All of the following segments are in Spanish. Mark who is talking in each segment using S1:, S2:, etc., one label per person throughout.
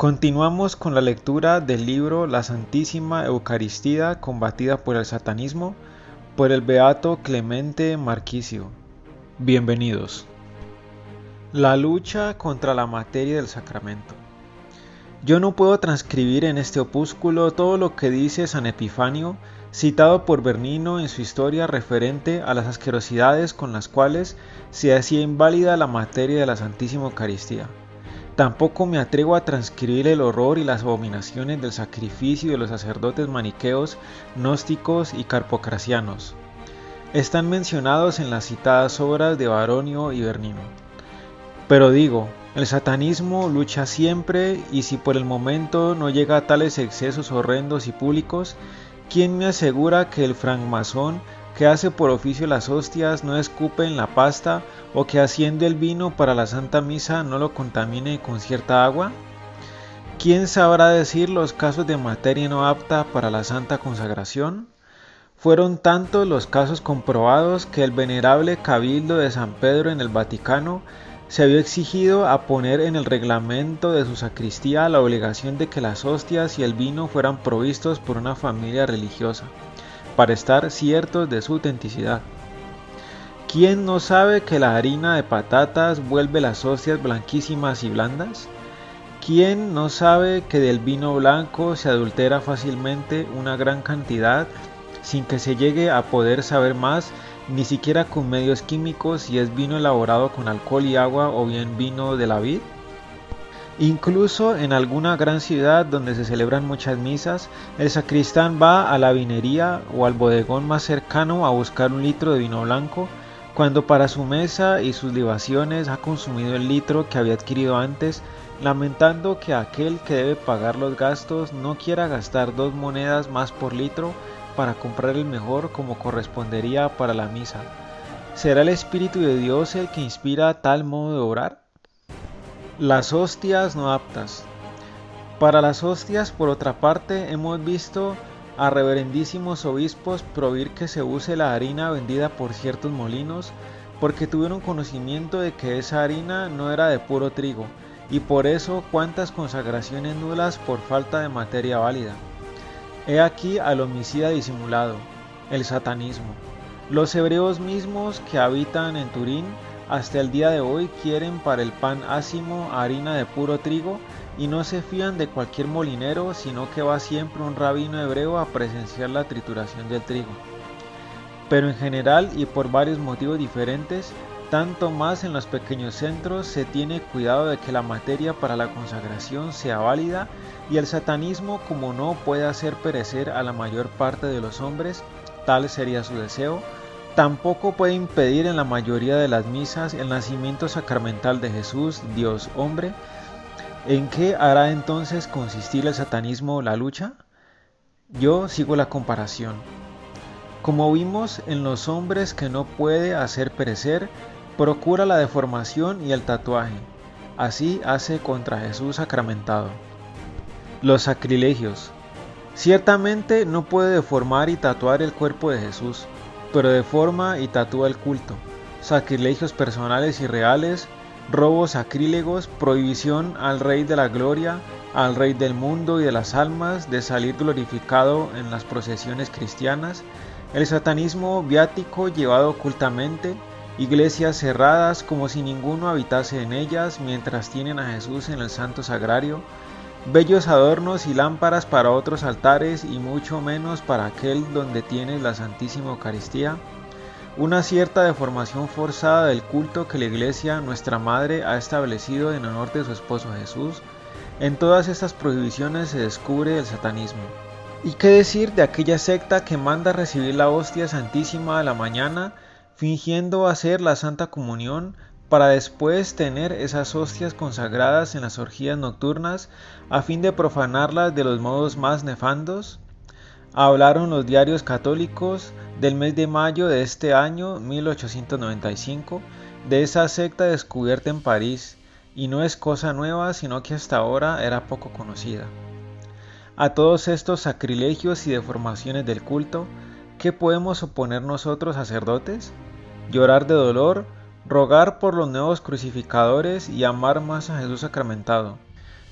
S1: Continuamos con la lectura del libro La Santísima Eucaristía combatida por el satanismo por el beato Clemente Marquicio. Bienvenidos. La lucha contra la materia del sacramento. Yo no puedo transcribir en este opúsculo todo lo que dice San Epifanio, citado por Bernino en su historia referente a las asquerosidades con las cuales se hacía inválida la materia de la Santísima Eucaristía. Tampoco me atrevo a transcribir el horror y las abominaciones del sacrificio de los sacerdotes maniqueos, gnósticos y carpocracianos. Están mencionados en las citadas obras de Baronio y Bernino. Pero digo, el satanismo lucha siempre y si por el momento no llega a tales excesos horrendos y públicos, ¿quién me asegura que el francmasón que hace por oficio las hostias no escupe en la pasta o que haciendo el vino para la Santa Misa no lo contamine con cierta agua? ¿Quién sabrá decir los casos de materia no apta para la Santa Consagración? Fueron tantos los casos comprobados que el venerable Cabildo de San Pedro en el Vaticano se había exigido a poner en el reglamento de su sacristía la obligación de que las hostias y el vino fueran provistos por una familia religiosa para estar ciertos de su autenticidad. ¿Quién no sabe que la harina de patatas vuelve las hostias blanquísimas y blandas? ¿Quién no sabe que del vino blanco se adultera fácilmente una gran cantidad sin que se llegue a poder saber más, ni siquiera con medios químicos, si es vino elaborado con alcohol y agua o bien vino de la vid? Incluso en alguna gran ciudad donde se celebran muchas misas, el sacristán va a la vinería o al bodegón más cercano a buscar un litro de vino blanco, cuando para su mesa y sus libaciones ha consumido el litro que había adquirido antes, lamentando que aquel que debe pagar los gastos no quiera gastar dos monedas más por litro para comprar el mejor como correspondería para la misa. ¿Será el Espíritu de Dios el que inspira tal modo de orar? Las hostias no aptas. Para las hostias, por otra parte, hemos visto a reverendísimos obispos prohibir que se use la harina vendida por ciertos molinos, porque tuvieron conocimiento de que esa harina no era de puro trigo, y por eso cuántas consagraciones nulas por falta de materia válida. He aquí al homicida disimulado, el satanismo. Los hebreos mismos que habitan en Turín hasta el día de hoy quieren para el pan ácimo harina de puro trigo y no se fían de cualquier molinero, sino que va siempre un rabino hebreo a presenciar la trituración del trigo. Pero en general y por varios motivos diferentes, tanto más en los pequeños centros se tiene cuidado de que la materia para la consagración sea válida y el satanismo como no puede hacer perecer a la mayor parte de los hombres, tal sería su deseo, Tampoco puede impedir en la mayoría de las misas el nacimiento sacramental de Jesús, Dios hombre. ¿En qué hará entonces consistir el satanismo la lucha? Yo sigo la comparación. Como vimos en los hombres que no puede hacer perecer, procura la deformación y el tatuaje. Así hace contra Jesús sacramentado. Los sacrilegios. Ciertamente no puede deformar y tatuar el cuerpo de Jesús pero deforma y tatúa el culto, sacrilegios personales y reales, robos sacrílegos, prohibición al Rey de la Gloria, al Rey del mundo y de las almas de salir glorificado en las procesiones cristianas, el satanismo viático llevado ocultamente, iglesias cerradas como si ninguno habitase en ellas mientras tienen a Jesús en el santo sagrario, bellos adornos y lámparas para otros altares y mucho menos para aquel donde tienes la Santísima Eucaristía, una cierta deformación forzada del culto que la Iglesia, nuestra Madre, ha establecido en honor de su esposo Jesús, en todas estas prohibiciones se descubre el satanismo. ¿Y qué decir de aquella secta que manda recibir la hostia santísima a la mañana, fingiendo hacer la Santa Comunión, para después tener esas hostias consagradas en las orgías nocturnas a fin de profanarlas de los modos más nefandos? Hablaron los diarios católicos del mes de mayo de este año 1895 de esa secta descubierta en París y no es cosa nueva sino que hasta ahora era poco conocida. A todos estos sacrilegios y deformaciones del culto, ¿qué podemos oponer nosotros sacerdotes? ¿Llorar de dolor? Rogar por los nuevos crucificadores y amar más a Jesús sacramentado.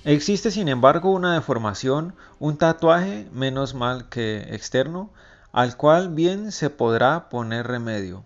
S1: Existe sin embargo una deformación, un tatuaje, menos mal que externo, al cual bien se podrá poner remedio.